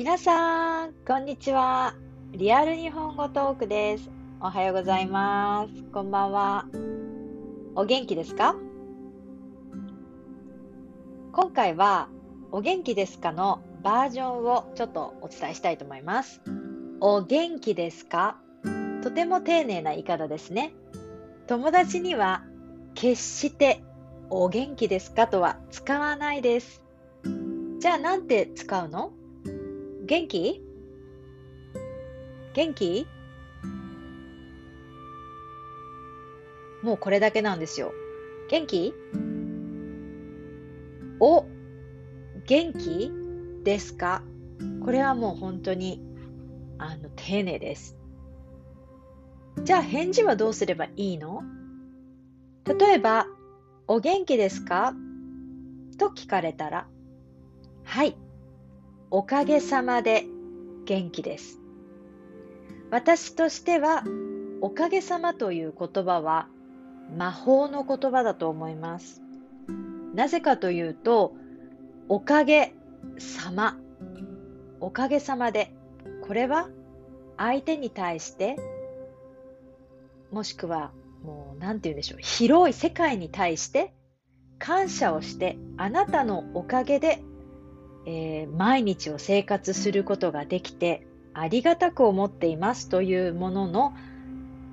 皆さん、こんにちは。リアル日本語トークです。おはようございます。こんばんは。お元気ですか？今回は、お元気ですかのバージョンをちょっとお伝えしたいと思います。お元気ですか？とても丁寧な言い方ですね。友達には決してお元気ですか？とは使わないです。じゃあなんて使うの？元気？元気？もうこれだけなんですよ。元気？お、元気？ですか？これはもう本当に、あの、丁寧です。じゃあ返事はどうすればいいの？例えば、お元気ですか？と聞かれたら、はい、おかげさまで元気です。私としては、おかげさまという言葉は魔法の言葉だと思います。なぜかというと、おかげさま、おかげさまで、これは相手に対して、もしくはもう何て言うんでしょう、広い世界に対して感謝をして、あなたのおかげでえー、毎日を生活することができてありがたく思っていますというものの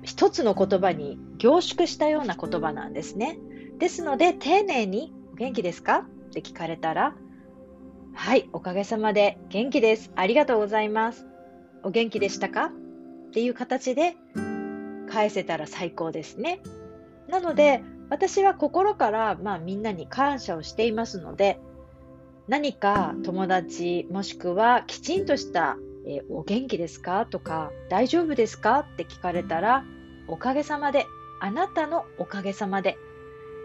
一つの言葉に凝縮したような言葉なんですね。ですので丁寧に「元気ですか?」って聞かれたら「はいおかげさまで元気ですありがとうございますお元気でしたか?」っていう形で返せたら最高ですね。なので私は心から、まあ、みんなに感謝をしていますので何か友達もしくはきちんとした、えー、お元気ですか？とか大丈夫ですか？って聞かれたらおかげさまであなたのおかげさまで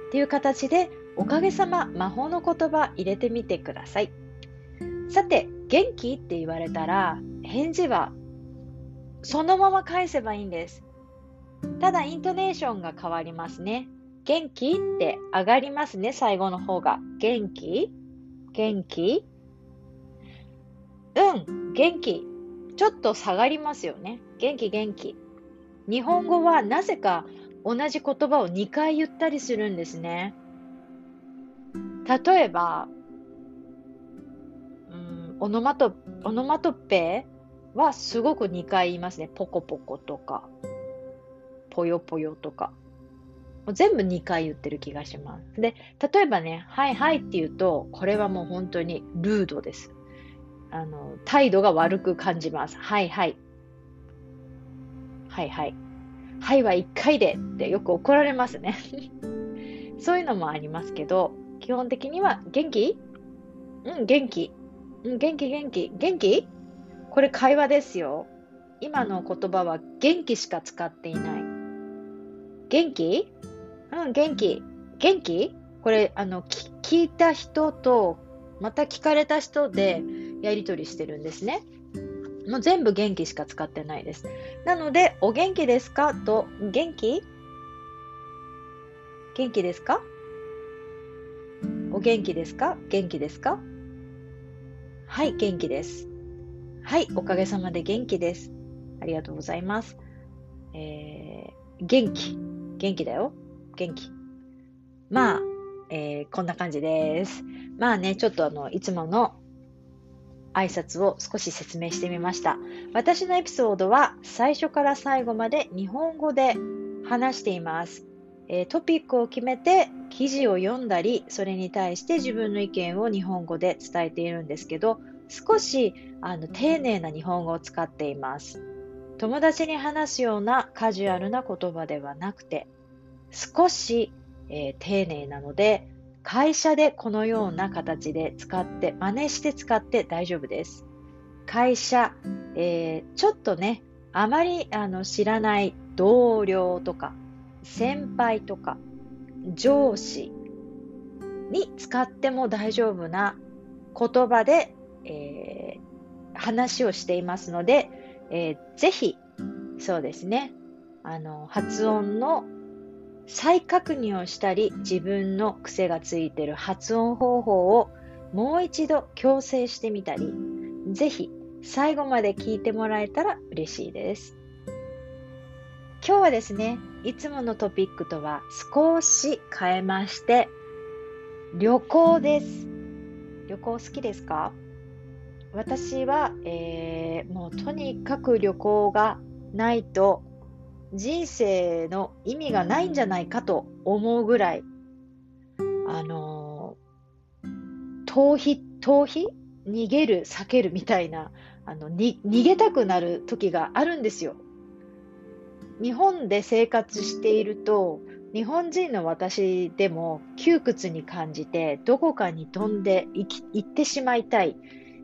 っていう形でおかげさま魔法の言葉入れてみてください。さて元気？って言われたら返事はそのまま返せばいいんです。ただイントネーションが変わりますね。元気？って上がりますね最後の方が。元気？元気？うん、元気。ちょっと下がりますよね。元気元気。日本語はなぜか同じ言葉を2回言ったりするんですね。例えば、うん、オノマトオノマトペはすごく2回言いますね。ポコポコとか、ぽよぽよとか。もう全部2回言ってる気がします。で、例えばね、はいはいって言うと、これはもう本当にルードです。あの、態度が悪く感じます。はいはい。はいはい。はいは1回でってよく怒られますね。そういうのもありますけど、基本的には元気？うん、元気。うん、元気元気。元気？これ会話ですよ。今の言葉は元気しか使っていない。元気？うん、元気。元気？これ、あの、聞いた人と、また聞かれた人でやりとりしてるんですね。もう全部元気しか使ってないです。なので、お元気ですか？と、元気？元気ですか？お元気ですか？元気ですか？はい、元気です。はい、おかげさまで元気です。ありがとうございます。えー、元気。元気だよ。元気。まあ、えー、こんな感じです。まあね、ちょっとあの、いつもの挨拶を少し説明してみました。私のエピソードは最初から最後まで日本語で話しています。えー、トピックを決めて記事を読んだり、それに対して自分の意見を日本語で伝えているんですけど、少しあの丁寧な日本語を使っています。友達に話すようなカジュアルな言葉ではなくて、少し、えー、丁寧なので、会社でこのような形で使って、真似して使って大丈夫です。会社、えー、ちょっとね、あまりあの知らない同僚とか、先輩とか、上司に使っても大丈夫な言葉で、えー、話をしていますので、えー、ぜひ、そうですね、あの、発音の再確認をしたり、自分の癖がついている発音方法をもう一度矯正してみたり、ぜひ最後まで聞いてもらえたら嬉しいです。今日はですね、いつものトピックとは少し変えまして、旅行です。旅行好きですか？私は、えー、もうとにかく旅行がないと人生の意味がないんじゃないかと思うぐらい、あのー、逃避、逃避逃げる、避けるみたいな、あの、に、逃げたくなる時があるんですよ。日本で生活していると、日本人の私でも窮屈に感じて、どこかに飛んで行き行ってしまいたい、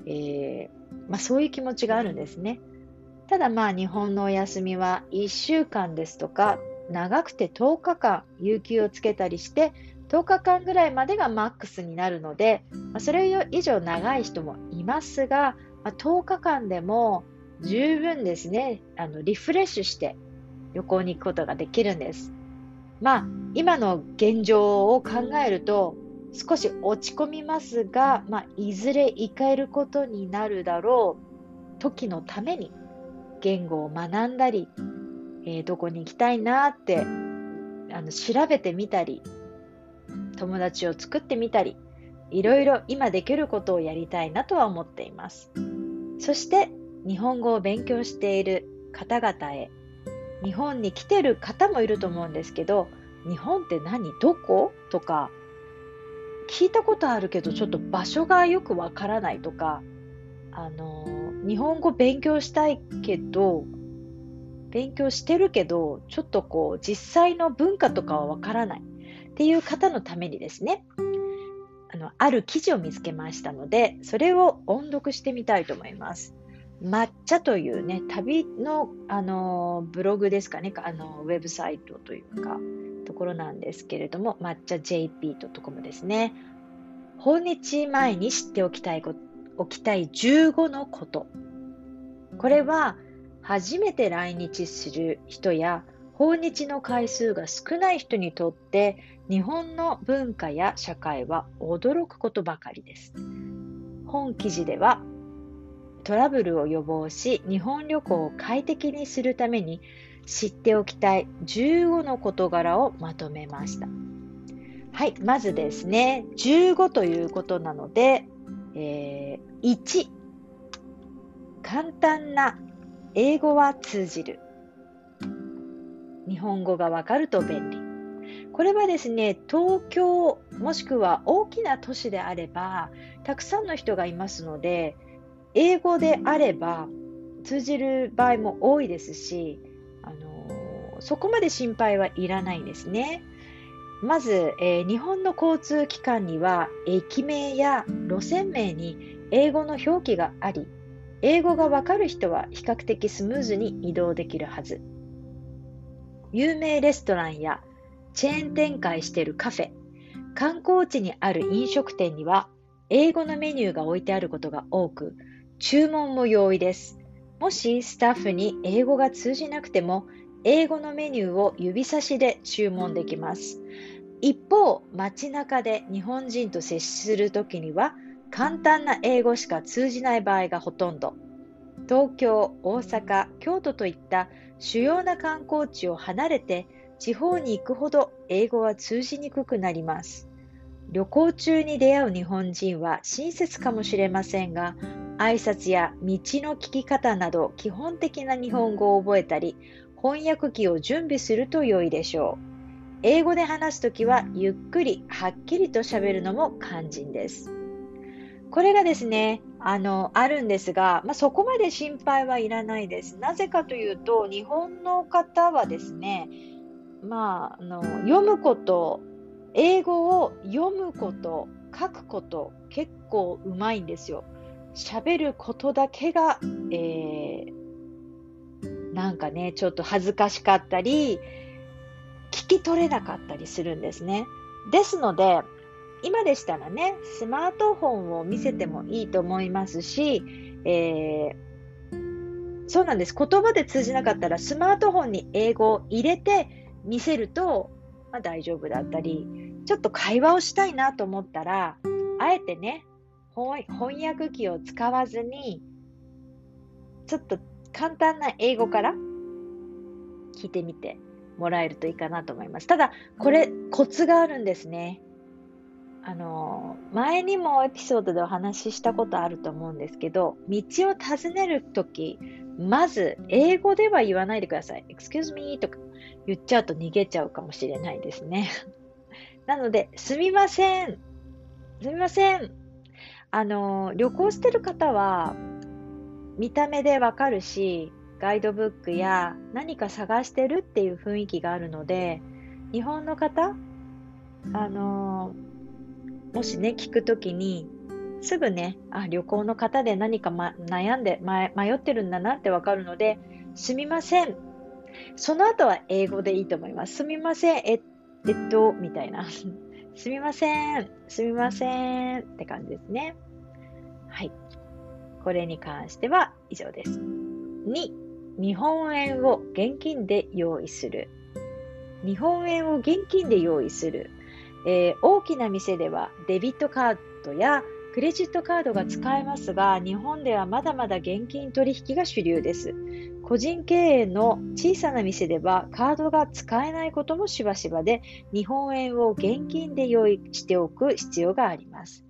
えー、まあ、そういう気持ちがあるんですね。ただまあ日本のお休みは1週間ですとか長くて10日間有給をつけたりして10日間ぐらいまでがマックスになるので、それ以上長い人もいますが、10日間でも十分ですねあのリフレッシュして旅行に行くことができるんです。まあ今の現状を考えると少し落ち込みますが、まあ、いずれ行かれることになるだろう時のために言語を学んだり、えー、どこに行きたいなってあの調べてみたり友達を作ってみたりいろいろ今できることをやりたいなとは思っています。そして日本語を勉強している方々へ日本に来てる方もいると思うんですけど日本って何？どことか聞いたことあるけどちょっと場所がよくわからないとかあの日本語勉強したいけど勉強してるけどちょっとこう実際の文化とかはわからない。っていう方のためにですね。あのある記事を見つけましたのでそれを音読してみたいと思います。抹茶というね旅のあのブログですかね。あのウェブサイトというかところなんですけれども抹茶 JP.com ですね。訪日前に知っておきたいこと。きたい15のこと。これは初めて来日する人や訪日の回数が少ない人にとって日本の文化や社会は驚くことばかりです。本記事ではトラブルを予防し日本旅行を快適にするために知っておきたい15の事柄をまとめました。はい、まずですね、15ということなので、えー、1、簡単な英語は通じる。日本語がわかると便利。これはですね、東京もしくは大きな都市であれば、たくさんの人がいますので、英語であれば通じる場合も多いですし、あのー、そこまで心配はいらないんですね。まず、えー、日本の交通機関には駅名や路線名に英語の表記があり、英語がわかる人は比較的スムーズに移動できるはず。有名レストランやチェーン展開しているカフェ、観光地にある飲食店には英語のメニューが置いてあることが多く、注文も容易です。もしスタッフに英語が通じなくても、英語のメニューを指差しで注文できます。一方、街中で日本人と接するときには、簡単な英語しか通じない場合がほとんど。東京、大阪、京都といった主要な観光地を離れて地方に行くほど英語は通じにくくなります。旅行中に出会う日本人は親切かもしれませんが、挨拶や道の聞き方など基本的な日本語を覚えたり、翻訳機を準備すると良いでしょう。英語で話すときはゆっくりはっきりと喋るのも肝心です。これがですね、あの、あるんですが、まあ、そこまで心配はいらないです。なぜかというと、日本の方はですね、まあ、あの読むこと、英語を読むこと、書くこと、結構うまいんですよ。喋ることだけが、えー、なんかね、ちょっと恥ずかしかったり、聞き取れなかったりするんですね。ですので、今でしたらね、スマートフォンを見せてもいいと思いますし、えー、そうなんです。言葉で通じなかったらスマートフォンに英語を入れて見せると、まあ、大丈夫だったり、ちょっと会話をしたいなと思ったら、あえてね、翻訳機を使わずに、ちょっと簡単な英語から聞いてみてもらえるといいかなと思います。ただ、これ、コツがあるんですね。あの、前にもエピソードでお話ししたことあると思うんですけど、道を尋ねるとき、まず、英語では言わないでください。excuse me とか言っちゃうと逃げちゃうかもしれないですね。なので、すみません。すみません。あの、旅行してる方は、見た目でわかるし、ガイドブックや何か探してるっていう雰囲気があるので、日本の方、あの、もしね、聞くときに、すぐね、あ、旅行の方で何か、ま、悩んで、ま、迷ってるんだなってわかるので、すみません。その後は英語でいいと思います。すみません。え、えっと、みたいな。すみません。すみません。って感じですね。はい。これに関しては以上です。2、日本円を現金で用意する。日本円を現金で用意する。えー、大きな店ではデビットカードやクレジットカードが使えますが、日本ではまだまだ現金取引が主流です。個人経営の小さな店ではカードが使えないこともしばしばで、日本円を現金で用意しておく必要があります。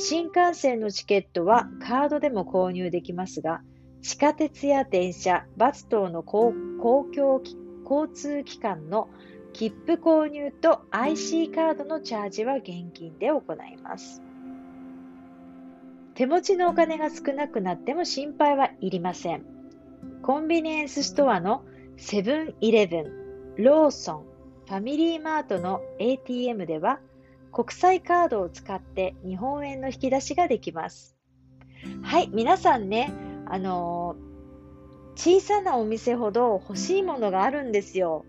新幹線のチケットはカードでも購入できますが、地下鉄や電車、バス等の公共交通機関の切符購入と IC カードのチャージは現金で行います。手持ちのお金が少なくなっても心配はいりません。コンビニエンスストアのセブンイレブン、ローソン、ファミリーマートの ATM では国際カードを使って日本円の引き出しができます。はい、皆さんね、あの、小さなお店ほど欲しいものがあるんですよ。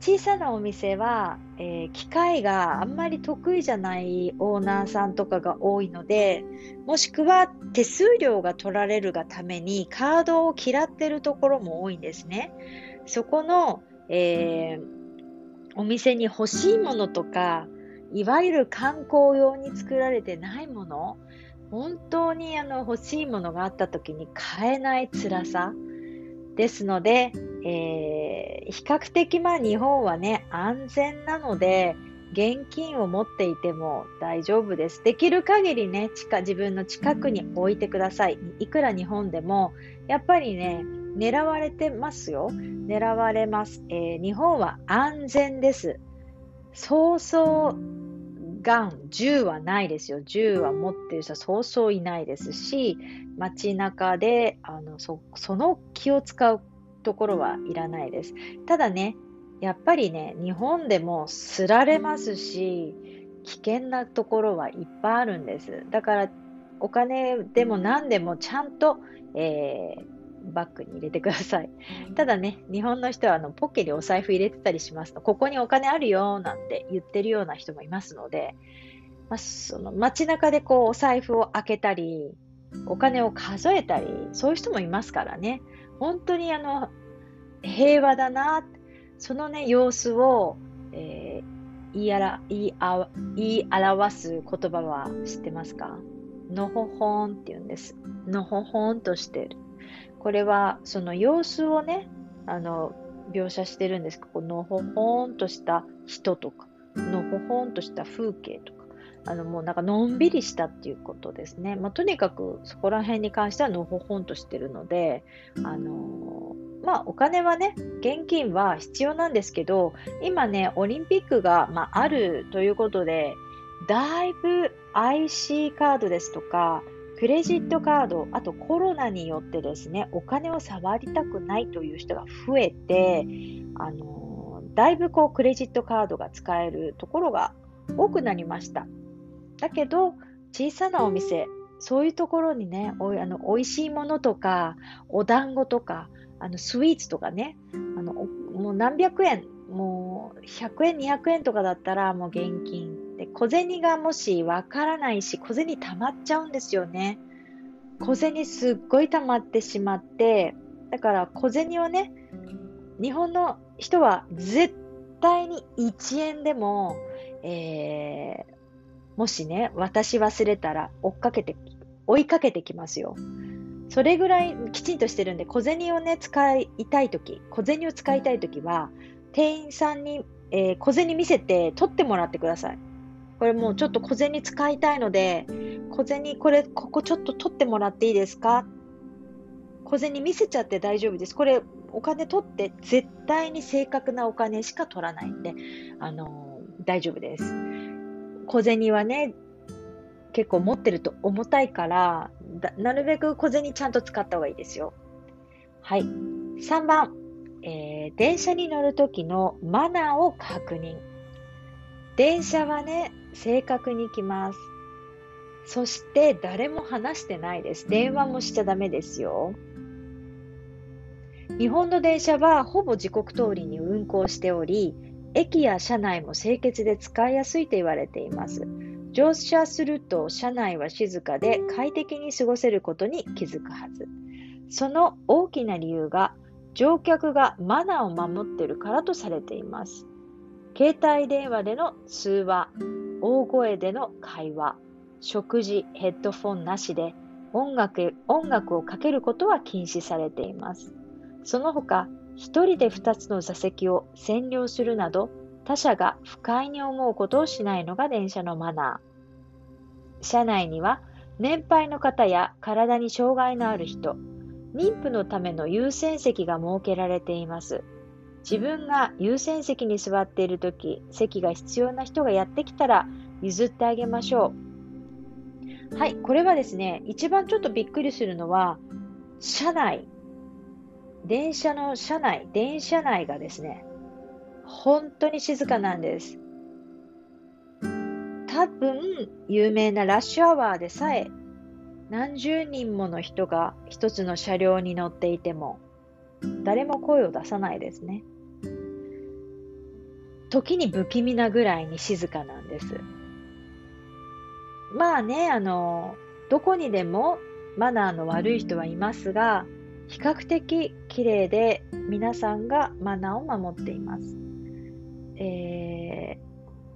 小さなお店は、えー、機械があんまり得意じゃないオーナーさんとかが多いので、もしくは手数料が取られるがためにカードを嫌ってるところも多いんですね。そこの、えー、お店に欲しいものとか、いわゆる観光用に作られてないもの、本当にあの欲しいものがあった時に買えない辛さですので、えー、比較的まあ日本はね、安全なので、現金を持っていても大丈夫です。できる限りね、近自分の近くに置いてください。いくら日本でも、やっぱりね、狙われてますよ。狙われます。えー、日本は安全です。そうそうガン、銃はないですよ。銃は持ってる人はそうそういないですし、街中であのそその気を使うところはいらないです。ただね、やっぱりね、日本でもすられますし、危険なところはいっぱいあるんです。だから、お金でも何でもちゃんと、えー、バッグに入れてください。ただね、日本の人はあのポッケにお財布入れてたりしますと、ここにお金あるよなんて言ってるような人もいますので、まあ、その街中でこうお財布を開けたり、お金を数えたり、そういう人もいますからね、本当にあの平和だな、そのね、様子を、えー、言いあら言いあ言い表す言葉は知ってますか？のほほんって言うんです。のほほんとしてる。これはその様子をね、あの、描写してるんですこのほほんとした人とか、のほほんとした風景とか、あの、もうなんかのんびりしたっていうことですね。まあ、とにかくそこら辺に関してはのほほんとしてるので、あのまあ、お金はね、現金は必要なんですけど、今ね、オリンピックが、まあ、あるということで、だいぶ IC カードですとか、クレジットカード、あとコロナによってですね、お金を触りたくないという人が増えて、あのだいぶこうクレジットカードが使えるところが多くなりました。だけど、小さなお店、そういうところにね、おあの美味しいものとか、お団子とか、あのスイーツとかね、あのもう何百円、もう100円、200円とかだったらもう現金で小銭がもしわからないし、小銭溜まっちゃうんですよね。小銭すっごい溜まってしまって、だから小銭をね、日本の人は絶対に1円でも、えー、もしね、私忘れたら追っかけて、追いかけてきますよ。それぐらいきちんとしてるんで、小銭をね、使いたいとき、小銭を使いたいときは、店員さんに、えー、小銭見せて取ってもらってください。これもうちょっと小銭使いたいので、小銭これ、ここちょっと取ってもらっていいですか？小銭見せちゃって大丈夫です。これ、お金取って絶対に正確なお金しか取らないんで、あのー、大丈夫です。小銭はね、結構持ってると重たいからなるべく小銭ちゃんと使った方がいいですよ。はい。3番、えー、電車に乗るときのマナーを確認。電車はね、正確に来ます。そして誰も話してないです。電話もしちゃダメですよ。日本の電車はほぼ時刻通りに運行しており、駅や車内も清潔で使いやすいと言われています。乗車すると車内は静かで快適に過ごせることに気づくはず。その大きな理由が乗客がマナーを守っているからとされています。携帯電話での通話、大声での会話、食事、ヘッドフォンなしで音楽音楽をかけることは禁止されています。その他、一人で二つの座席を占領するなど、他者が不快に思うことをしないのが電車のマナー。車内には年配の方や体に障害のある人、妊婦のための優先席が設けられています。自分が優先席に座っているとき、席が必要な人がやってきたら譲ってあげましょう。はい、これはですね、一番ちょっとびっくりするのは、車内、電車の車内、電車内がですね、本当に静かなんです。多分、有名なラッシュアワーでさえ、何十人もの人が一つの車両に乗っていても、誰も声を出さないですね。時に不気味なぐらいに静かなんです。まあね、あの、どこにでもマナーの悪い人はいますが、比較的綺麗で皆さんがマナーを守っています。え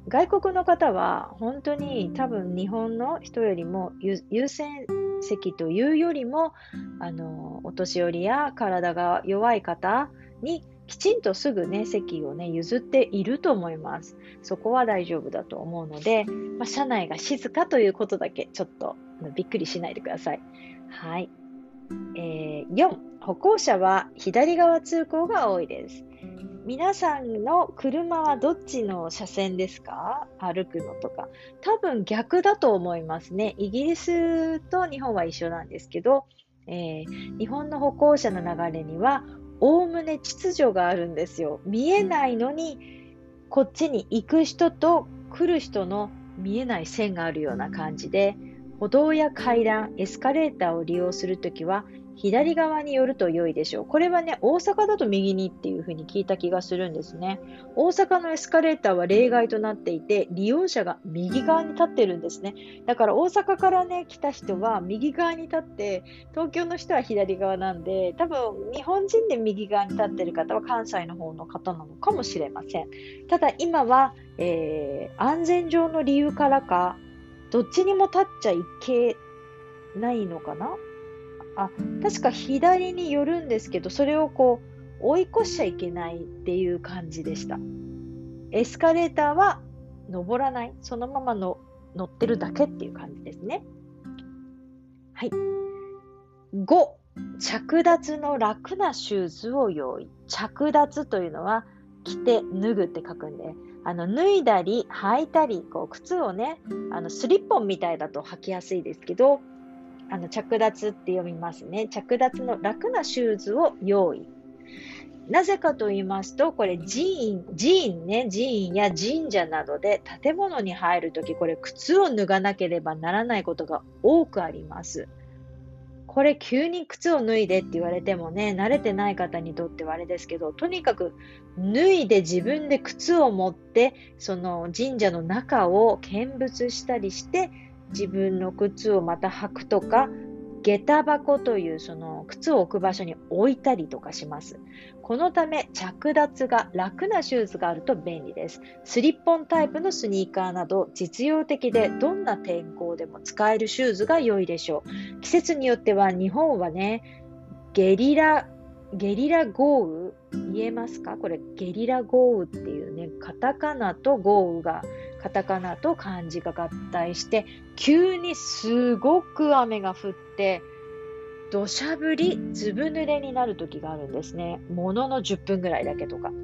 ー、外国の方は本当に多分日本の人よりも優先席というよりもあのお年寄りや体が弱い方にきちんとすぐね席をね譲っていると思います。そこは大丈夫だと思うので、まあ、車内が静かということだけちょっとびっくりしないでください。はい。えー、4、歩行者は左側通行が多いです。皆さんの車はどっちの車線ですか？歩くのとか。多分逆だと思いますね。イギリスと日本は一緒なんですけど、えー、日本の歩行者の流れには、おおむね秩序があるんですよ。見えないのに、こっちに行く人と来る人の見えない線があるような感じで、歩道や階段、エスカレーターを利用するときは、左側に寄ると良いでしょう。これはね、大阪だと右にっていう風に聞いた気がするんですね。大阪のエスカレーターは例外となっていて、利用者が右側に立ってるんですね。だから大阪からね、来た人は右側に立って、東京の人は左側なんで、多分日本人で右側に立ってる方は関西の方の方なのかもしれません。ただ今は、えー、安全上の理由からか、どっちにも立っちゃいけないのかな？あ、確か左に寄るんですけど、それをこう、追い越しちゃいけないっていう感じでした。エスカレーターは登らない。そのままの乗ってるだけっていう感じですね。はい。5、着脱の楽なシューズを用意。着脱というのは、着て脱ぐって書くんで、あの脱いだり履いたり、こう靴をね、あのスリッポンみたいだと履きやすいですけど、あの着脱って読みますね。着脱の楽なシューズを用意。なぜかと言いますと、これ寺院、寺院ね、寺院や神社などで建物に入るとき、これ靴を脱がなければならないことが多くあります。これ急に靴を脱いでって言われてもね、慣れてない方にとってはあれですけど、とにかく脱いで自分で靴を持って、その神社の中を見物したりして、自分の靴をまた履くとか、下駄箱というその靴を置く場所に置いたりとかします。このため着脱が楽なシューズがあると便利です。スリッポンタイプのスニーカーなど実用的でどんな天候でも使えるシューズが良いでしょう。季節によっては日本はね、ゲリラゲリラ豪雨言えますか？これゲリラ豪雨っていうね、カタカナと豪雨が、カタカナと漢字が合体して、急にすごく雨が降って、土砂降り、ずぶ濡れになる時があるんですね。ものの10分ぐらいだけとか。ま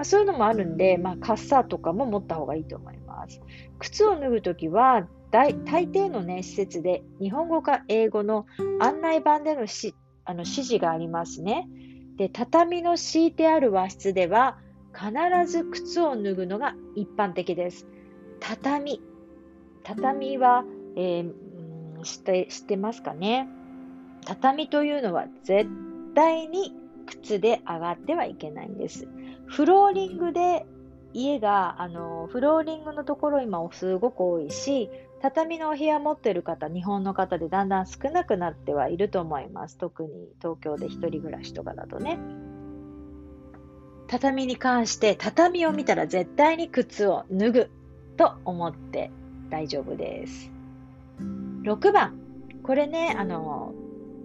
あ、そういうのもあるんで、まあ、傘とかも持った方がいいと思います。靴を脱ぐときは、大大抵のね、施設で日本語か英語の案内板でのしあの指示がありますね。で、畳の敷いてある和室では、必ず靴を脱ぐのが一般的です。畳。畳は、えー、知って知ってますかね畳というのは絶対に靴で上がってはいけないんです。フローリングで家が、あの、フローリングのところ今すごく多いし、畳のお部屋持ってる方、日本の方でだんだん少なくなってはいると思います。特に東京で一人暮らしとかだとね。畳に関して、畳を見たら絶対に靴を脱ぐと思って大丈夫です。6番。これね、あの、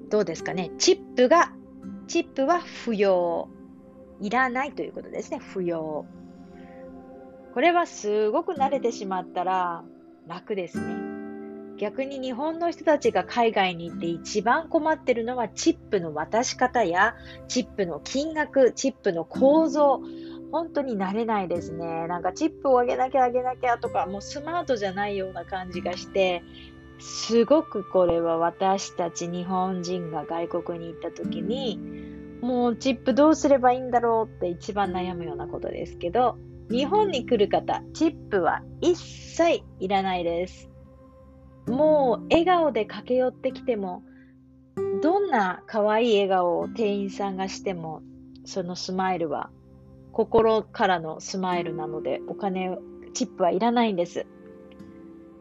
どうですかね。チップが、チップは不要。いらないということですね。不要。これはすごく慣れてしまったら、楽ですね。逆に日本の人たちが海外に行って一番困ってるのはチップの渡し方やチップの金額、チップの構造。本当に慣れないですね。なんかチップを上げなきゃ上げなきゃとか、もうスマートじゃないような感じがして、すごくこれは私たち日本人が外国に行った時に、もうチップどうすればいいんだろうって一番悩むようなことですけど、日本に来る方、チップは一切いらないです。もう笑顔で駆け寄ってきても、どんな可愛い笑顔を店員さんがしても、そのスマイルは心からのスマイルなので、お金、チップはいらないんです。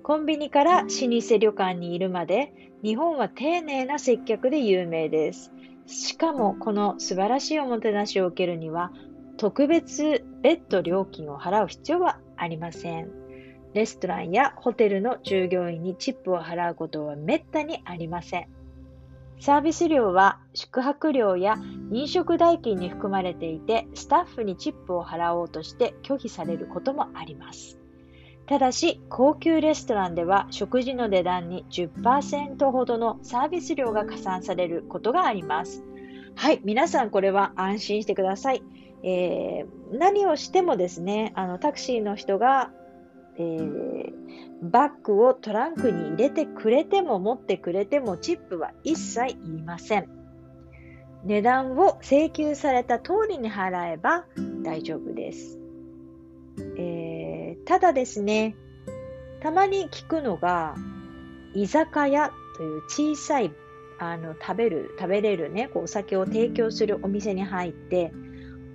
コンビニから老舗旅館にいるまで、日本は丁寧な接客で有名です。しかも、この素晴らしいおもてなしを受けるには、特別別途料金を払う必要はありません。レストランやホテルの従業員にチップを払うことはめったにありません。サービス料は宿泊料や飲食代金に含まれていて、スタッフにチップを払おうとして拒否されることもあります。ただし、高級レストランでは食事の値段に10%ほどのサービス料が加算されることがあります。はい、皆さんこれは安心してください。えー、何をしてもですね、あのタクシーの人が、えー、バッグをトランクに入れてくれても持ってくれてもチップは一切いりません。値段を請求された通りに払えば大丈夫です。えー、ただですね、たまに聞くのが、居酒屋という小さいあの食べる、食べれるね、こうお酒を提供するお店に入って、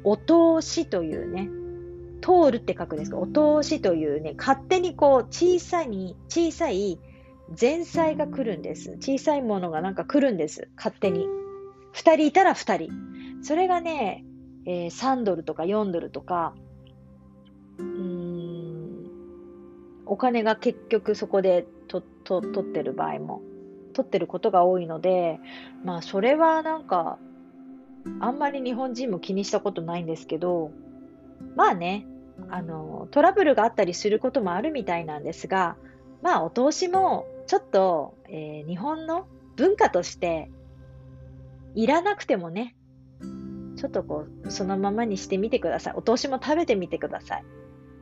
お通しというね、通るって書くんですけど、お通しというね、勝手にこう、小さい、小さい前菜が来るんです。小さいものがなんか来るんです。勝手に。二人いたら二人。それがね、えー、3ドルとか4ドルとか、うーん、お金が結局そこでと、と、取ってる場合も、取ってることが多いので、まあそれはなんか、あんまり日本人も気にしたことないんですけど、まあね、あの、トラブルがあったりすることもあるみたいなんですが、まあ、お通しもちょっと、えー、日本の文化として、いらなくてもね、ちょっとこう、そのままにしてみてください。お通しも食べてみてください。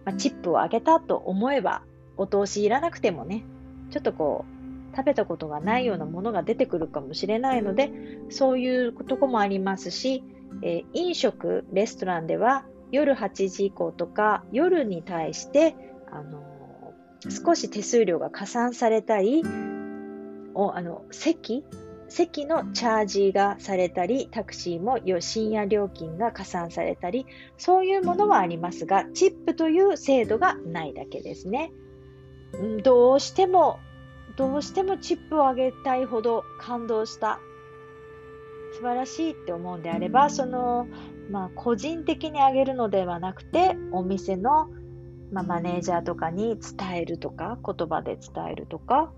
まあ、チップをあげたと思えば、お通しいらなくてもね、ちょっとこう、食べたことがないようなものが出てくるかもしれないので、そういうとこもありますし、えー、飲食、レストランでは夜8時以降とか夜に対して、あのー、少し手数料が加算されたり、おあの席？席のチャージがされたり、タクシーも深夜料金が加算されたり、そういうものはありますが、チップという制度がないだけですね。どうしてもどうしてもチップをあげたいほど感動した。素晴らしいって思うんであれば、その、まあ、個人的にあげるのではなくて、お店の、まあ、マネージャーとかに伝えるとか、言葉で伝えるとか、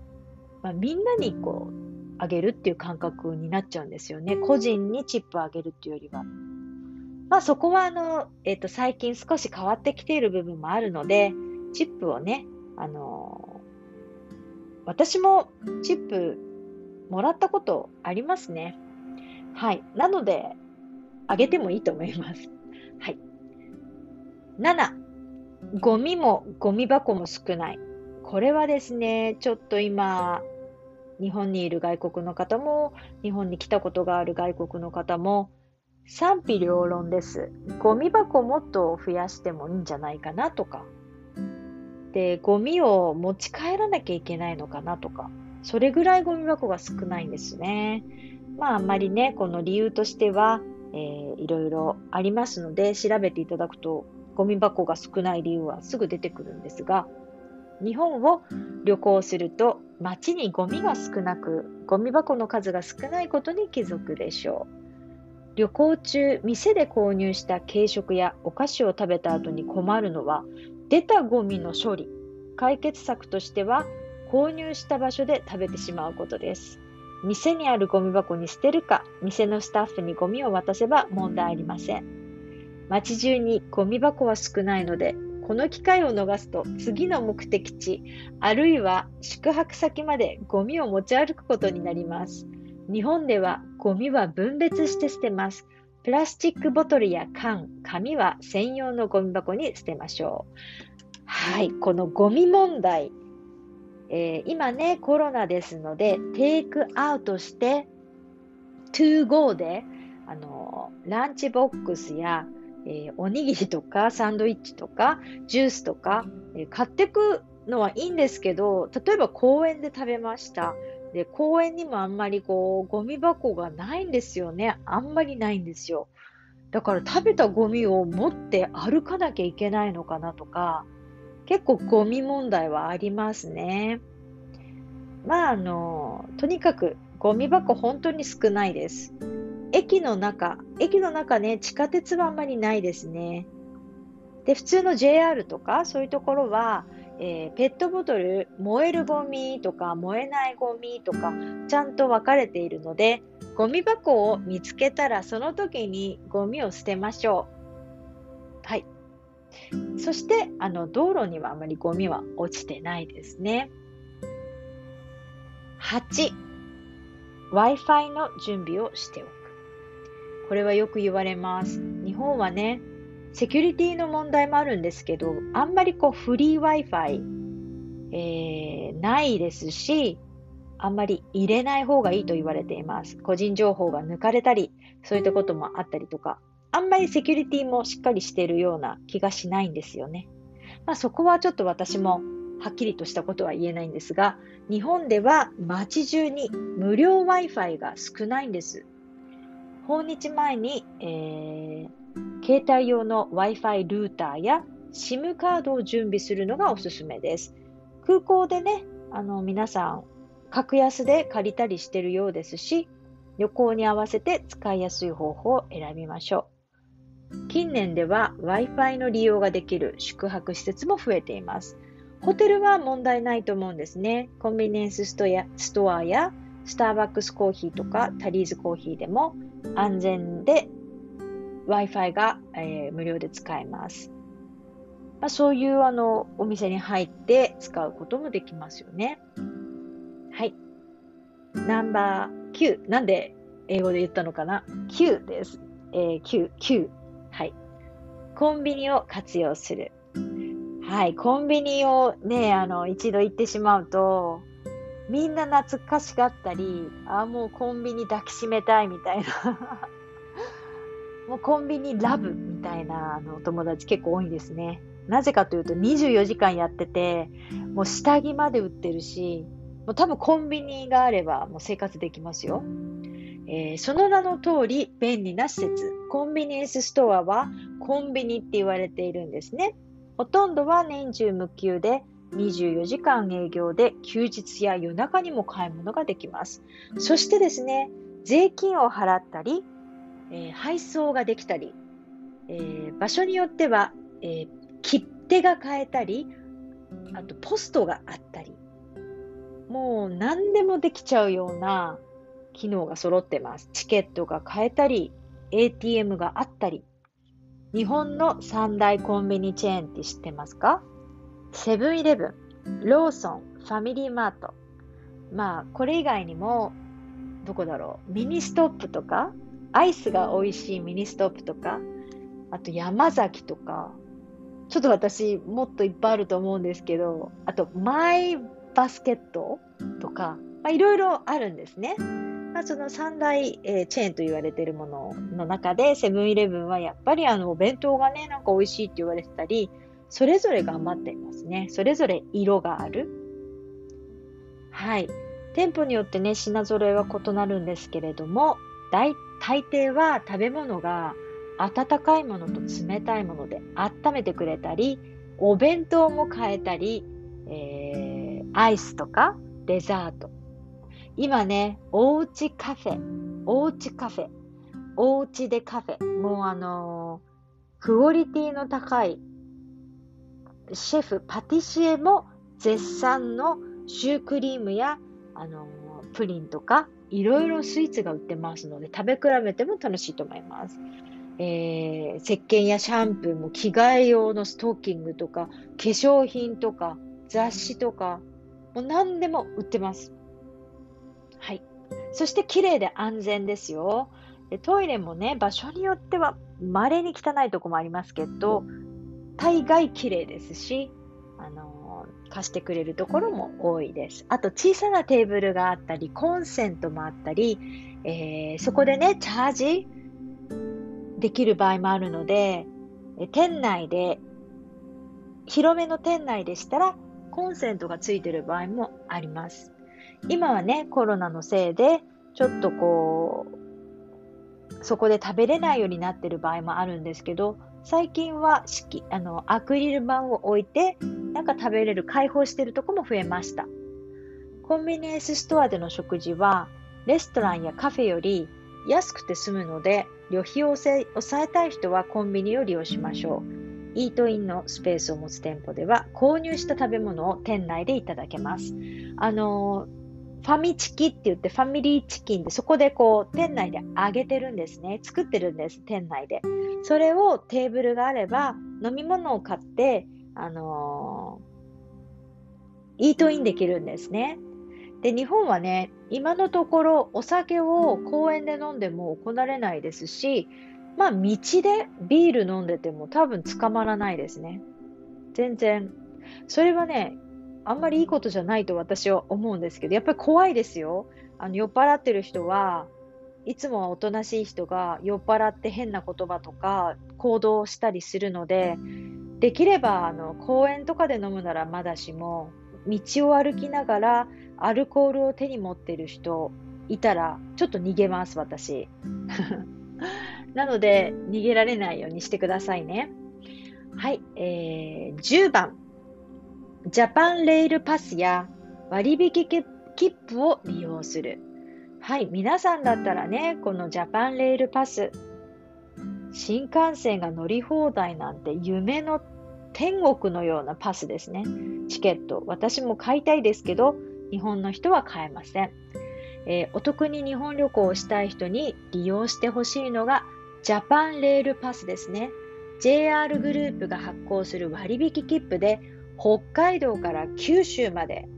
まあ、みんなにこう、あげるっていう感覚になっちゃうんですよね。個人にチップをあげるっていうよりは。まあそこはあの、えっ、ー、と最近少し変わってきている部分もあるので、チップをね、あのー、私もチップもらったことありますね。はい。なので、あげてもいいと思います。はい。7、ゴミもゴミ箱も少ない。これはですね、ちょっと今、日本にいる外国の方も、日本に来たことがある外国の方も、賛否両論です。ゴミ箱もっと増やしてもいいんじゃないかなとか。で、ゴミを持ち帰らなきゃいけないのかなとか。それぐらいゴミ箱が少ないんですね。まああんまりね、この理由としては、えー、いろいろありますので、調べていただくと、ゴミ箱が少ない理由はすぐ出てくるんですが、日本を旅行すると街にゴミが少なく、ゴミ箱の数が少ないことに気づくでしょう。旅行中、店で購入した軽食やお菓子を食べた後に困るのは、出たゴミの処理。解決策としては、購入した場所で食べてしまうことです。店にあるゴミ箱に捨てるか、店のスタッフにゴミを渡せば問題ありません。街中にゴミ箱は少ないので、この機会を逃すと次の目的地、あるいは宿泊先までゴミを持ち歩くことになります。日本ではゴミは分別して捨てます。プラスチックボトルや缶、紙は専用のゴミ箱に捨てましょう。はい、このゴミ問題。えー、今ね、コロナですので、テイクアウトして、 to go で、あの、ランチボックスや、えー、おにぎりとかサンドイッチとかジュースとか、え、買ってくのはいいんですけど、例えば公園で食べました。で、公園にもあんまりこう、ゴミ箱がないんですよね。あんまりないんですよ。だから食べたゴミを持って歩かなきゃいけないのかなとか、結構ゴミ問題はありますね。まああの、とにかくゴミ箱本当に少ないです。駅の中、駅の中ね、地下鉄はあんまりないですね。で、普通の JR とかそういうところは、えー、ペットボトル、燃えるゴミとか燃えないゴミとかちゃんと分かれているので、ゴミ箱を見つけたらその時にゴミを捨てましょう。はい。そして、あの、道路にはあまりゴミは落ちてないですね。8、Wi-Fi の準備をしておく。これはよく言われます。日本はね、セキュリティの問題もあるんですけど、あんまりこうフリー Wi-Fi、えー、ないですし、あんまり入れない方がいいと言われています。個人情報が抜かれたり、そういったこともあったりとか、あんまりセキュリティもしっかりしているような気がしないんですよね。まあそこはちょっと私もはっきりとしたことは言えないんですが、日本では街中に無料 Wi-Fi が少ないんです。訪日前に、えー、携帯用の Wi-Fi ルーターや SIM カードを準備するのがおすすめです。空港でね、あの皆さん、格安で借りたりしてるようですし、旅行に合わせて使いやすい方法を選びましょう。近年では Wi-Fi の利用ができる宿泊施設も増えています。ホテルは問題ないと思うんですね。コンビニエンスストやストアやスターバックスコーヒーとかタリーズコーヒーでも安全で Wi-Fi が、えー、無料で使えます。まあ、そういうあのお店に入って使うこともできますよね。はい。ナンバー9。なんで英語で言ったのかな ?9 です。えー、9、9。コンビニを活用する。はい、コンビニをね、あの、一度行ってしまうと、みんな懐かしがったり、あ、もうコンビニ抱きしめたいみたいな。もうコンビニラブみたいなあの友達結構多いんですね。なぜかというと24時間やってて、もう下着まで売ってるし、もう多分コンビニがあればもう生活できますよ。えー、その名の通り便利な施設。コンビニエンスストアはコンビニって言われているんですね。ほとんどは年中無休で、24時間営業で休日や夜中にも買い物ができます。そしてですね、税金を払ったり、えー、配送ができたり、えー、場所によっては、えー、切手が買えたり、あとポストがあったり、もう何でもできちゃうような機能が揃ってます。チケットが買えたり、ATM があったり。日本の三大コンビニチェーンって知ってますか？セブンイレブン、ローソン、ファミリーマート。まあ、これ以外にも、どこだろう、ミニストップとか、アイスが美味しいミニストップとか、あと山崎とか、ちょっと私もっといっぱいあると思うんですけど、あとマイバスケットとか、まあ、いろいろあるんですね。まあ、その三大、えー、チェーンと言われているものの中で、セブンイレブンはやっぱりあのお弁当がね、なんか美味しいって言われてたり、それぞれ頑張っていますね。それぞれ色がある。はい。店舗によってね、品揃えは異なるんですけれども、大大抵は食べ物が温かいものと冷たいもので温めてくれたり、お弁当も買えたり、えー、アイスとかデザート。今ね、おうちカフェ、おうちカフェ、おうちでカフェ。もうあのー、クオリティの高いシェフ、パティシエも絶賛のシュークリームや、あのー、プリンとか、いろいろスイーツが売ってますので、食べ比べても楽しいと思います。えー、石鹸やシャンプーも着替え用のストッキングとか、化粧品とか、雑誌とか、もう何でも売ってます。そして綺麗で安全ですよ。でトイレもね、場所によっては稀に汚いとこもありますけど、大概綺麗ですし、あのー、貸してくれるところも多いです。あと小さなテーブルがあったり、コンセントもあったり、えー、そこでね、チャージできる場合もあるので、店内で、広めの店内でしたら、コンセントがついてる場合もあります。今はね、コロナのせいで、ちょっとこう、そこで食べれないようになってる場合もあるんですけど、最近は式あのアクリル板を置いて、なんか食べれる、開放してるとこも増えました。コンビニエンスストアでの食事は、レストランやカフェより安くて済むので、旅費を抑えたい人はコンビニを利用しましょう。イートインのスペースを持つ店舗では、購入した食べ物を店内でいただけます。あのファミチキって言ってファミリーチキンでそこでこう店内で揚げてるんですね。作ってるんです、店内で。それをテーブルがあれば飲み物を買って、あのー、イートインできるんですね。で、日本はね、今のところお酒を公園で飲んでも行われないですし、まあ道でビール飲んでても多分捕まらないですね。全然。それはね、あんまりいいことじゃないと私は思うんですけど、やっぱり怖いですよ。あの酔っ払ってる人はいつもはおとなしい人が酔っ払って変な言葉とか行動したりするので、できればあの公園とかで飲むならまだしも、道を歩きながらアルコールを手に持ってる人いたら、ちょっと逃げます、私。なので、逃げられないようにしてくださいね。はい、えー、10番。ジャパンレールパスや割引切符を利用する。はい、皆さんだったらね、このジャパンレールパス、新幹線が乗り放題なんて夢の天国のようなパスですね。チケット。私も買いたいですけど、日本の人は買えません。えー、お得に日本旅行をしたい人に利用してほしいのがジャパンレールパスですね。JR グループが発行する割引切符で北海道から九州まで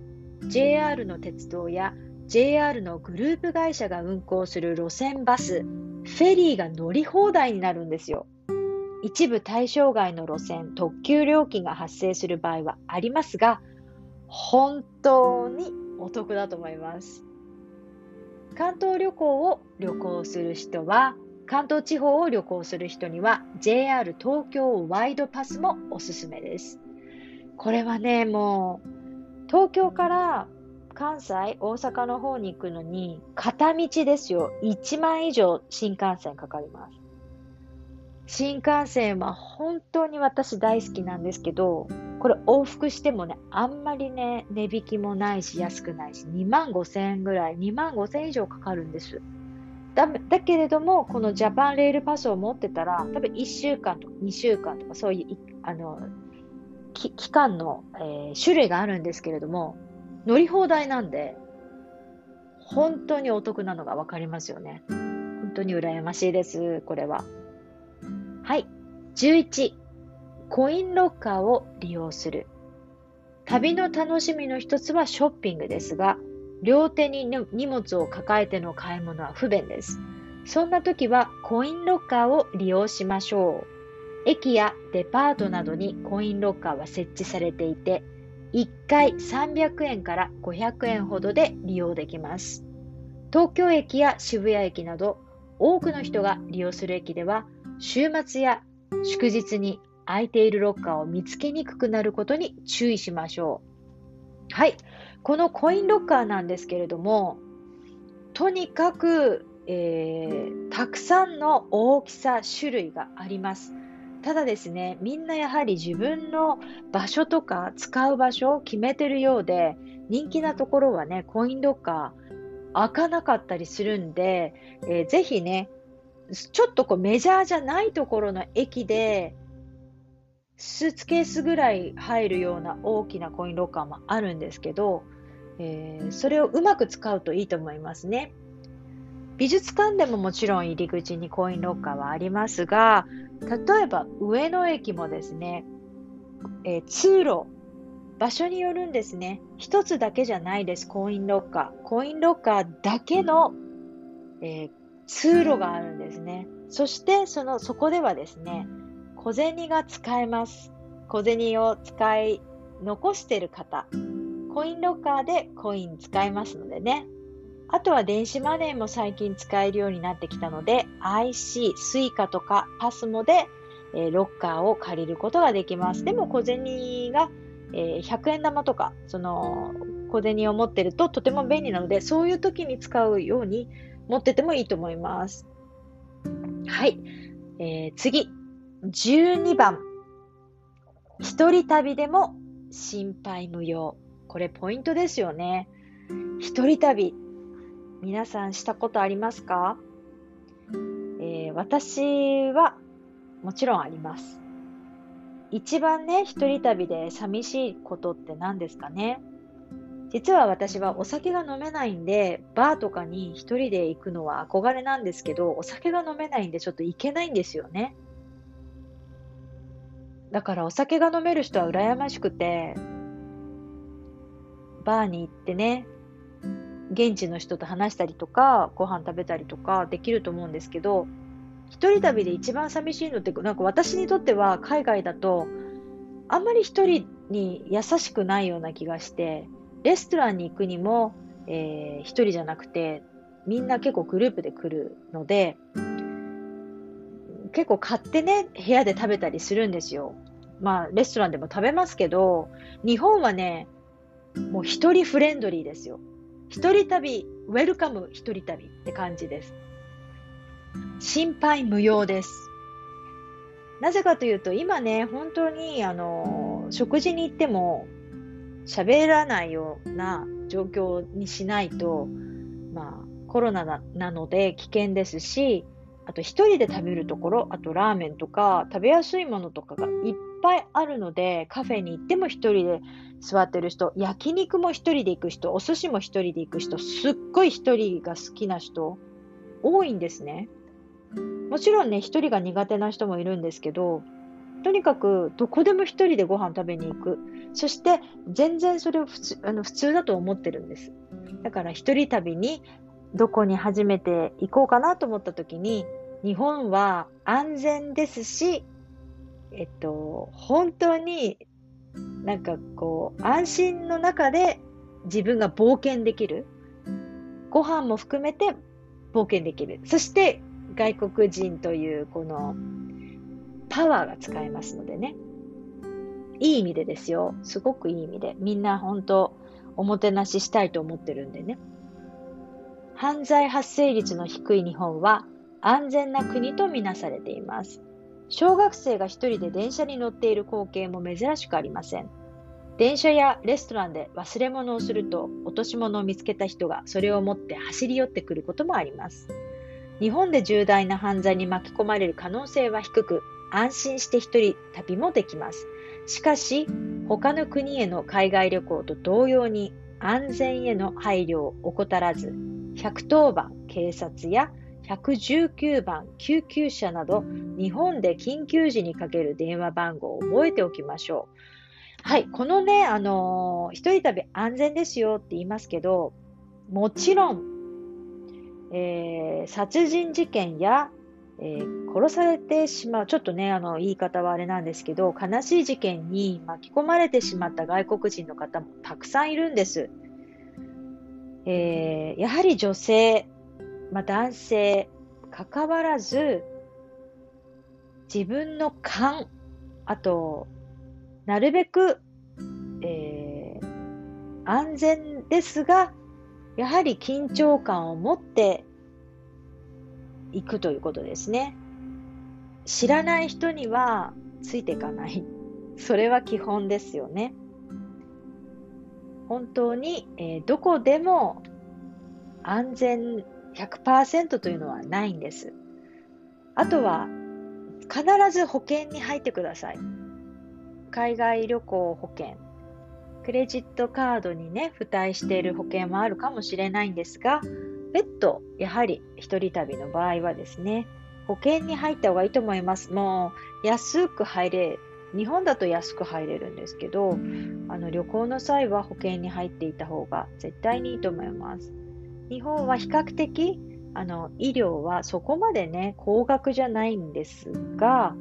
JR の鉄道や JR のグループ会社が運行する路線バス、フェリーが乗り放題になるんですよ。一部対象外の路線、特急料金が発生する場合はありますが、本当にお得だと思います。関東旅行を旅行する人は、関東地方を旅行する人には JR 東京ワイドパスもおすすめです。これはね、もう東京から関西、大阪の方に行くのに片道ですよ。1万以上新幹線かかります。新幹線は本当に私大好きなんですけど、これ往復してもね、あんまりね、値引きもないし安くないし、2万5千円ぐらい、2万5千円以上かかるんです。だだけれども、このジャパンレールパスを持ってたら、多分1週間とか2週間とかそういうあの期間の、えー、種類があるんですけれども、乗り放題なんで、本当にお得なのが分かりますよね。本当に羨ましいです、これは。はい。11、コインロッカーを利用する。旅の楽しみの一つはショッピングですが、両手に荷物を抱えての買い物は不便です。そんな時はコインロッカーを利用しましょう。駅やデパートなどにコインロッカーは設置されていて、1回300円から500円ほどで利用できます。東京駅や渋谷駅など多くの人が利用する駅では週末や祝日に空いているロッカーを見つけにくくなることに注意しましょう。はい。このコインロッカーなんですけれども、とにかく、えー、たくさんの大きさ、種類があります。ただですね、みんなやはり自分の場所とか使う場所を決めてるようで、人気なところはね、コインロッカー開かなかったりするんで、えー、ぜひね、ちょっとこうメジャーじゃないところの駅で、スーツケースぐらい入るような大きなコインロッカーもあるんですけど、えー、それをうまく使うといいと思いますね。美術館でももちろん入り口にコインロッカーはありますが、例えば上野駅もですね、えー、通路、場所によるんですね。一つだけじゃないです、コインロッカー。コインロッカーだけの、えー、通路があるんですね。そしてそのそこではですね、小銭が使えます。小銭を使い残している方、コインロッカーでコイン使えますのでね。あとは電子マネーも最近使えるようになってきたので、IC、Suica とか PASMO で、えー、ロッカーを借りることができます。でも小銭が、えー、100円玉とか、その小銭を持ってるととても便利なので、そういう時に使うように持っててもいいと思います。はい。えー、次。12番。一人旅でも心配無用。これポイントですよね。一人旅。皆さんしたことありますか、えー、私はもちろんあります。一番ね、一人旅で寂しいことって何ですかね？実は私はお酒が飲めないんで、バーとかに一人で行くのは憧れなんですけど、お酒が飲めないんでちょっと行けないんですよね。だからお酒が飲める人は羨ましくて、バーに行ってね、現地の人と話したりとか、ご飯食べたりとかできると思うんですけど、一人旅で一番寂しいのって、なんか私にとっては海外だと、あんまり一人に優しくないような気がして、レストランに行くにも、えー、一人じゃなくて、みんな結構グループで来るので、結構買ってね、部屋で食べたりするんですよ。まあ、レストランでも食べますけど、日本はね、もう一人フレンドリーですよ。一人旅、ウェルカム一人旅って感じです。心配無用です。なぜかというと、今ね、本当に、あの、食事に行っても、喋らないような状況にしないと、まあ、コロナなので危険ですし、あと一人で食べるところ、あとラーメンとか食べやすいものとかがいっぱいあるので、カフェに行っても一人で座ってる人、焼肉も一人で行く人、お寿司も一人で行く人、すっごい一人が好きな人、多いんですね。もちろんね、一人が苦手な人もいるんですけど、とにかくどこでも一人でご飯食べに行く。そして全然それを普通あの普通だと思ってるんです。だから一人旅にどこに初めて行こうかなと思った時に日本は安全ですし、えっと、本当になんかこう安心の中で自分が冒険できる。ご飯も含めて冒険できる。そして外国人というこのパワーが使えますのでね。いい意味でですよ。すごくいい意味で。みんな本当、おもてなししたいと思ってるんでね。犯罪発生率の低い日本は安全な国とみなされています。小学生が一人で電車に乗っている光景も珍しくありません。電車やレストランで忘れ物をすると落とし物を見つけた人がそれを持って走り寄ってくることもあります。日本で重大な犯罪に巻き込まれる可能性は低く、安心して一人旅もできます。しかし、他の国への海外旅行と同様に安全への配慮を怠らず、110番警察や119番救急車など日本で緊急時にかける電話番号を覚えておきましょう。はい、このね、あのー、一人旅安全ですよって言いますけど、もちろん、えー、殺人事件や、えー、殺されてしまう、ちょっとね、あの、言い方はあれなんですけど、悲しい事件に巻き込まれてしまった外国人の方もたくさんいるんです。えー、やはり女性、まあ、男性、関わらず、自分の勘、あと、なるべく、えー、安全ですが、やはり緊張感を持っていくということですね。知らない人にはついていかない。それは基本ですよね。本当に、えー、どこでも安全100%というのはないんです。あとは、必ず保険に入ってください。海外旅行保険、クレジットカードにね、付帯している保険もあるかもしれないんですが、別途、やはり一人旅の場合はですね、保険に入った方がいいと思います。もう、安く入れ、日本だと安く入れるんですけど、あの旅行の際は保険に入っていた方が絶対にいいと思います。日本は比較的あの医療はそこまでね、高額じゃないんですが、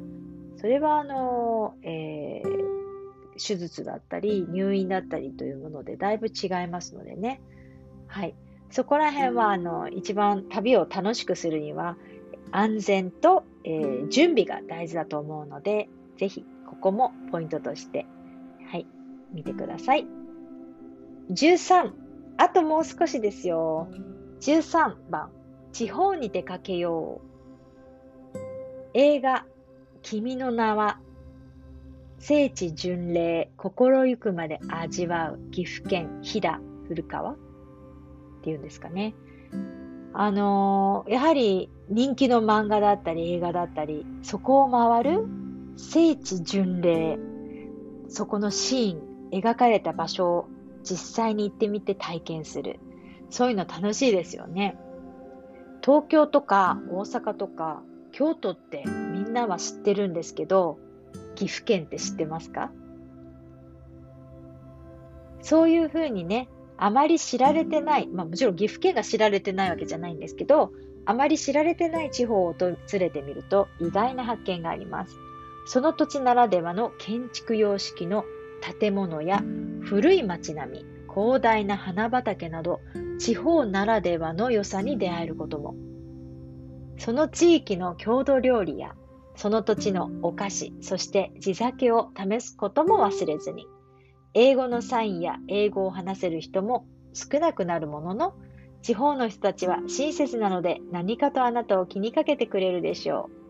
それはあの、えー、手術だったり入院だったりというものでだいぶ違いますのでね。はい。そこら辺はあの一番旅を楽しくするには安全と、えー、準備が大事だと思うので、ぜひここもポイントとして、はい、見てください。13、あともう少しですよ。13番、地方に出かけよう。映画、君の名は、聖地巡礼、心ゆくまで味わう、岐阜県飛騨古川？っていうんですかね。あのー、やはり人気の漫画だったり映画だったり、そこを回る聖地巡礼、そこのシーン、描かれた場所を実際に行ってみて体験する。そういうの楽しいですよね。東京とか大阪とか京都ってみんなは知ってるんですけど、岐阜県って知ってますか？そういうふうにね、あまり知られてない、まあもちろん岐阜県が知られてないわけじゃないんですけど、あまり知られてない地方を訪れてみると意外な発見があります。その土地ならではの建築様式の建物や古い街並み、広大な花畑など地方ならではの良さに出会えることも。その地域の郷土料理や、その土地のお菓子、そして地酒を試すことも忘れずに、英語のサインや英語を話せる人も少なくなるものの、地方の人たちは親切なので何かとあなたを気にかけてくれるでしょう。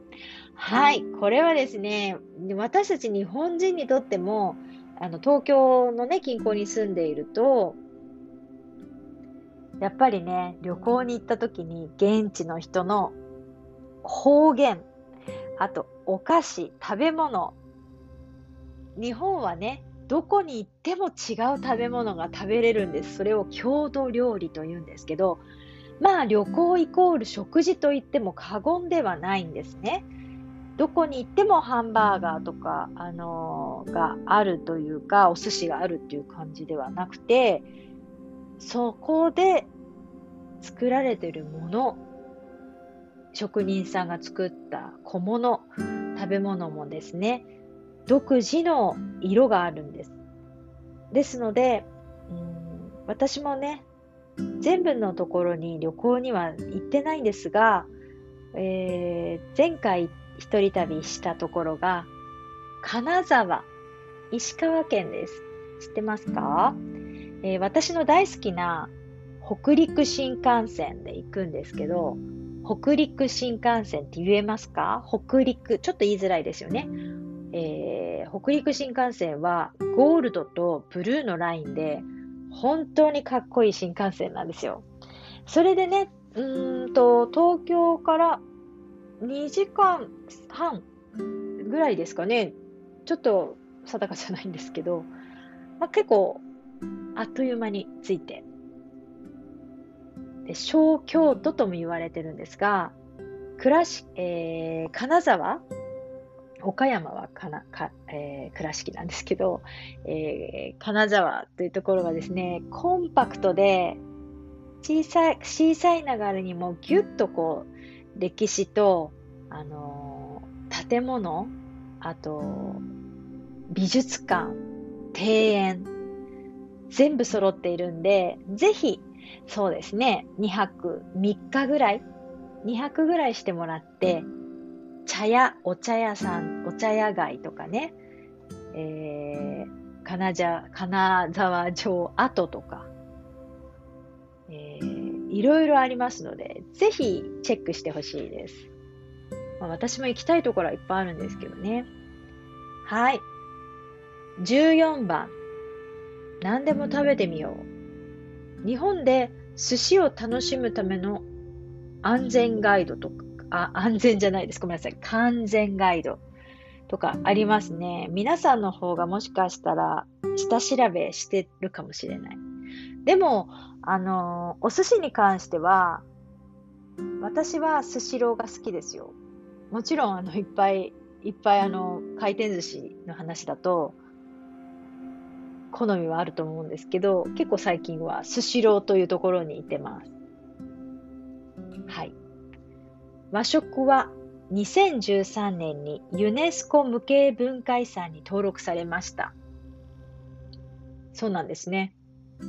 はい、これはですね、私たち日本人にとっても、あの東京のね、近郊に住んでいると、やっぱりね、旅行に行った時に現地の人の方言、あとお菓子、食べ物。日本はね、どこに行っても違う食べ物が食べれるんです。それを郷土料理と言うんですけど、まあ旅行イコール食事と言っても過言ではないんですね。どこに行ってもハンバーガーとか、あのー、があるというか、お寿司があるっていう感じではなくて、そこで作られてるもの職人さんが作った小物、食べ物もですね、独自の色があるんです。ですので、うん私もね、全部のところに旅行には行ってないんですが、えー、前回一人旅したところが、金沢、石川県です。知ってますか、えー、私の大好きな北陸新幹線で行くんですけど、北陸新幹線って言えますか？北陸。ちょっと言いづらいですよね。えー、北陸新幹線はゴールドとブルーのラインで本当にかっこいい新幹線なんですよ。それでね、うーんと、東京から2時間半ぐらいですかね。ちょっと定かじゃないんですけど、まあ、結構あっという間に着いて。で小京都とも言われてるんですが、倉敷、えー、金沢？岡山はかなか、えー、倉敷なんですけど、えー、金沢というところがですね、コンパクトで小さい、小さいながらにもぎゅっとこう、歴史と、あのー、建物、あと、美術館、庭園、全部揃っているんで、ぜひそうですね、2泊3日ぐらい、2泊ぐらいしてもらって、茶屋、お茶屋さん、お茶屋街とかね、えー、金沢金沢城跡とか、えー、いろいろありますので、ぜひチェックしてほしいです。まあ、私も行きたいところはいっぱいあるんですけどね。はい。14番。何でも食べてみよう。日本で寿司を楽しむための安全ガイドとか、あ、安全じゃないです。ごめんなさい。完全ガイドとかありますね。皆さんの方がもしかしたら下調べしてるかもしれない。でも、あの、お寿司に関しては、私はスシローが好きですよ。もちろん、あの、いっぱい、いっぱいあの、回転寿司の話だと、好みはあると思うんですけど、結構最近はスシローというところにいてます。はい。和食は2013年にユネスコ無形文化遺産に登録されました。そうなんですね。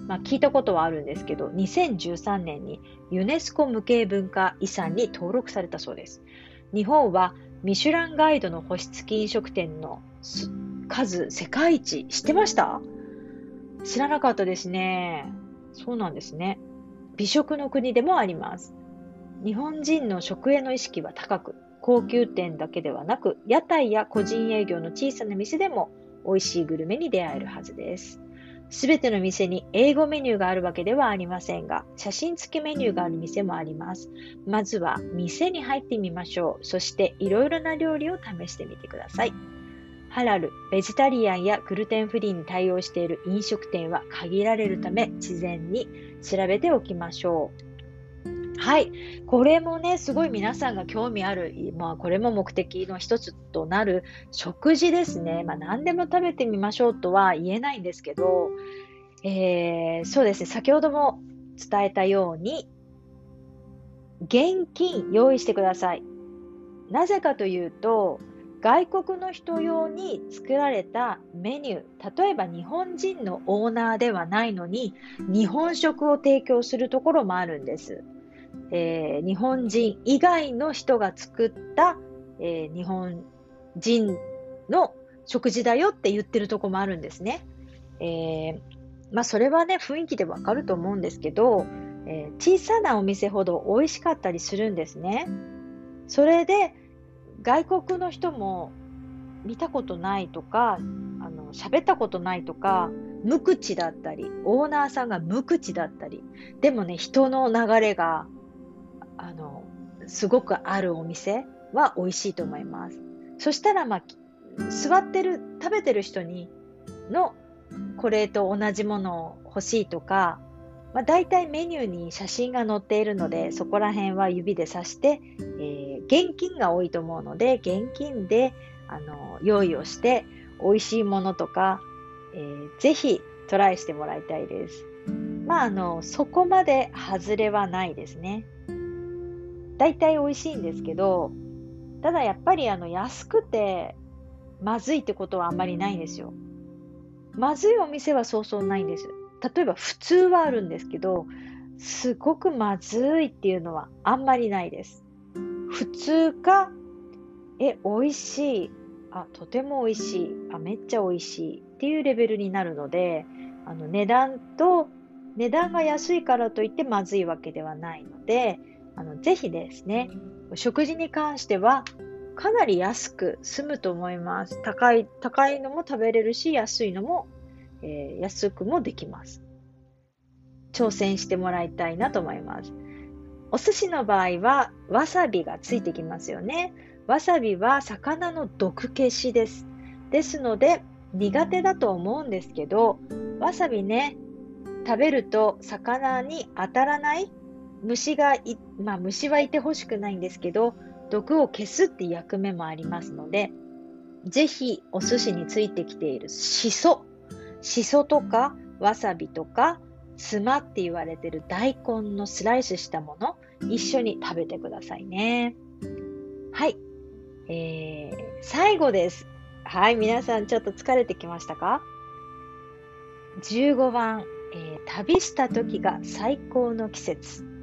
まあ聞いたことはあるんですけど、2013年にユネスコ無形文化遺産に登録されたそうです。日本はミシュランガイドの星付き飲食店の数世界一知ってました？知らなかったですね。そうなんですね。美食の国でもあります。日本人の食への意識は高く、高級店だけではなく、屋台や個人営業の小さな店でも美味しいグルメに出会えるはずです。すべての店に英語メニューがあるわけではありませんが、写真付きメニューがある店もあります。まずは店に入ってみましょう。そしていろいろな料理を試してみてください。ハラル、ベジタリアンやグルテンフリーに対応している飲食店は限られるため、事前に調べておきましょう。はい。これもね、すごい皆さんが興味ある、まあ、これも目的の一つとなる食事ですね。まあ、何でも食べてみましょうとは言えないんですけど、えー、そうですね、先ほども伝えたように、現金用意してください。なぜかというと、外国の人用に作られたメニュー、例えば日本人のオーナーではないのに、日本食を提供するところもあるんです。えー、日本人以外の人が作った、えー、日本人の食事だよって言ってるとこもあるんですね。えー、まあそれはね、雰囲気でわかると思うんですけど、え小さなお店ほど美味しかったりするんですね。それで、外国の人も見たことないとか、あの、喋ったことないとか、無口だったり、オーナーさんが無口だったり、でもね、人の流れが、あの、すごくあるお店は美味しいと思います。そしたら、まあ、座ってる、食べてる人に、の、これと同じものを欲しいとか、まあ、大体メニューに写真が載っているので、そこら辺は指で指して、えー、現金が多いと思うので、現金であの用意をして、美味しいものとか、えー、ぜひトライしてもらいたいです。まあ、あの、そこまで外れはないですね。大体美味しいんですけど、ただやっぱりあの安くてまずいってことはあんまりないんですよ。まずいお店はそうそうないんです。例えば普通はあるんですけど、すごくまずいっていうのはあんまりないです。普通か、え、美味しい。あ、とても美味しい。あ、めっちゃ美味しいっていうレベルになるので、あの値段と、値段が安いからといってまずいわけではないので、あのぜひですね、食事に関してはかなり安く済むと思います。高い、高いのも食べれるし、安いのも、えー、安くもできます。挑戦してもらいたいなと思います。お寿司の場合は、わさびがついてきますよね。わさびは魚の毒消しです。ですので、苦手だと思うんですけど、わさびね、食べると魚に当たらない虫がい、まあ虫はいてほしくないんですけど、毒を消すって役目もありますので、ぜひお寿司についてきているしそ、しそとかわさびとか、つまって言われてる大根のスライスしたもの、一緒に食べてくださいね。はい。えー、最後です。はい、皆さんちょっと疲れてきましたか ?15 番、えー、旅した時が最高の季節。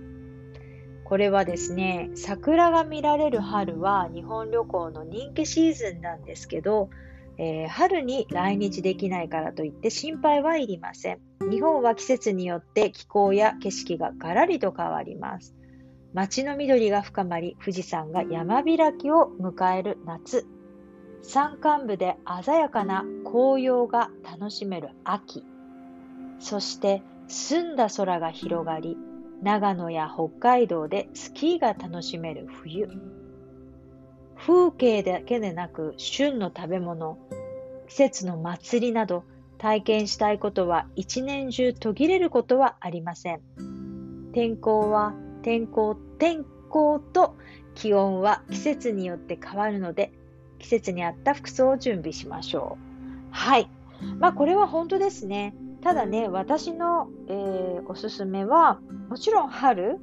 これはですね、桜が見られる春は日本旅行の人気シーズンなんですけど、えー、春に来日できないからといって心配はいりません。日本は季節によって気候や景色がガラリと変わります。街の緑が深まり、富士山が山開きを迎える夏。山間部で鮮やかな紅葉が楽しめる秋。そして澄んだ空が広がり、長野や北海道でスキーが楽しめる冬。風景だけでなく旬の食べ物、季節の祭りなど体験したいことは一年中途切れることはありません。天候は天候、天候と気温は季節によって変わるので、季節に合った服装を準備しましょう。はい。まあ、これは本当ですね。ただね、私の、えー、おすすめは、もちろん春。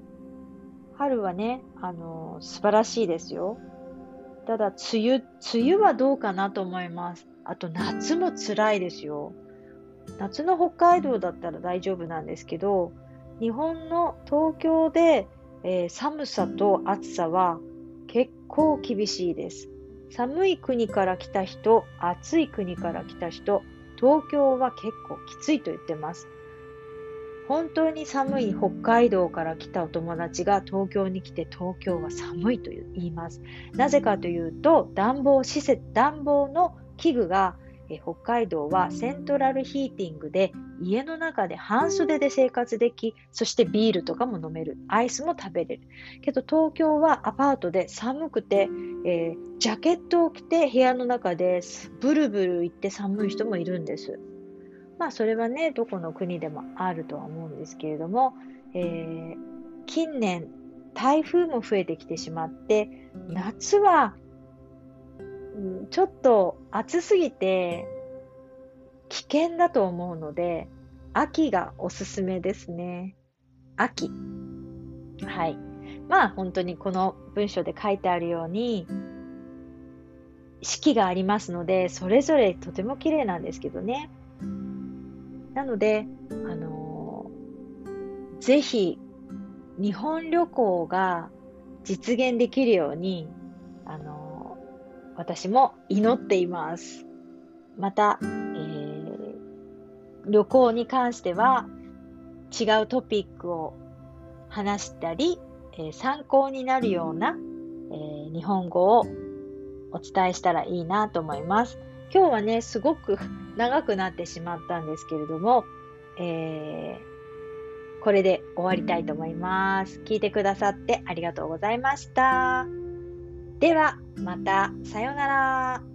春はね、あのー、素晴らしいですよ。ただ、梅雨、梅雨はどうかなと思います。あと、夏も辛いですよ。夏の北海道だったら大丈夫なんですけど、日本の東京で、えー、寒さと暑さは結構厳しいです。寒い国から来た人、暑い国から来た人、東京は結構きついと言ってます。本当に寒い北海道から来たお友達が東京に来て東京は寒いと言います。なぜかというと暖房施設、暖房の器具がえ北海道はセントラルヒーティングで家の中で半袖で生活でき、そしてビールとかも飲める。アイスも食べれる。けど東京はアパートで寒くて、えー、ジャケットを着て部屋の中でブルブル行って寒い人もいるんです。まあそれはね、どこの国でもあるとは思うんですけれども、えー、近年台風も増えてきてしまって、夏はちょっと暑すぎて危険だと思うので、秋がおすすめですね。秋。はい。まあ本当にこの文章で書いてあるように、四季がありますので、それぞれとても綺麗なんですけどね。なので、あのー、ぜひ日本旅行が実現できるように、あのー私も祈っています。また、えー、旅行に関しては違うトピックを話したり、え、参考になるような、えー、日本語をお伝えしたらいいなと思います。今日はね、すごく 長くなってしまったんですけれども、えー、これで終わりたいと思います。聞いてくださってありがとうございました。では、また、さようなら。